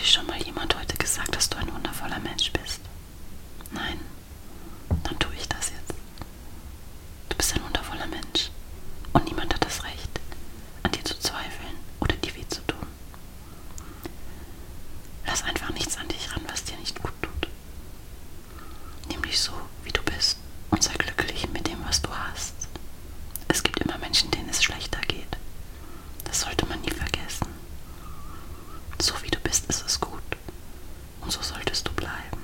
dir schon mal jemand heute gesagt, dass du ein wundervoller Mensch bist? Nein, dann tue ich das jetzt. Du bist ein wundervoller Mensch und niemand hat das Recht, an dir zu zweifeln oder dir weh zu tun. Lass einfach nichts an dich ran, was dir nicht gut tut. Nämlich so, solltest du bleiben.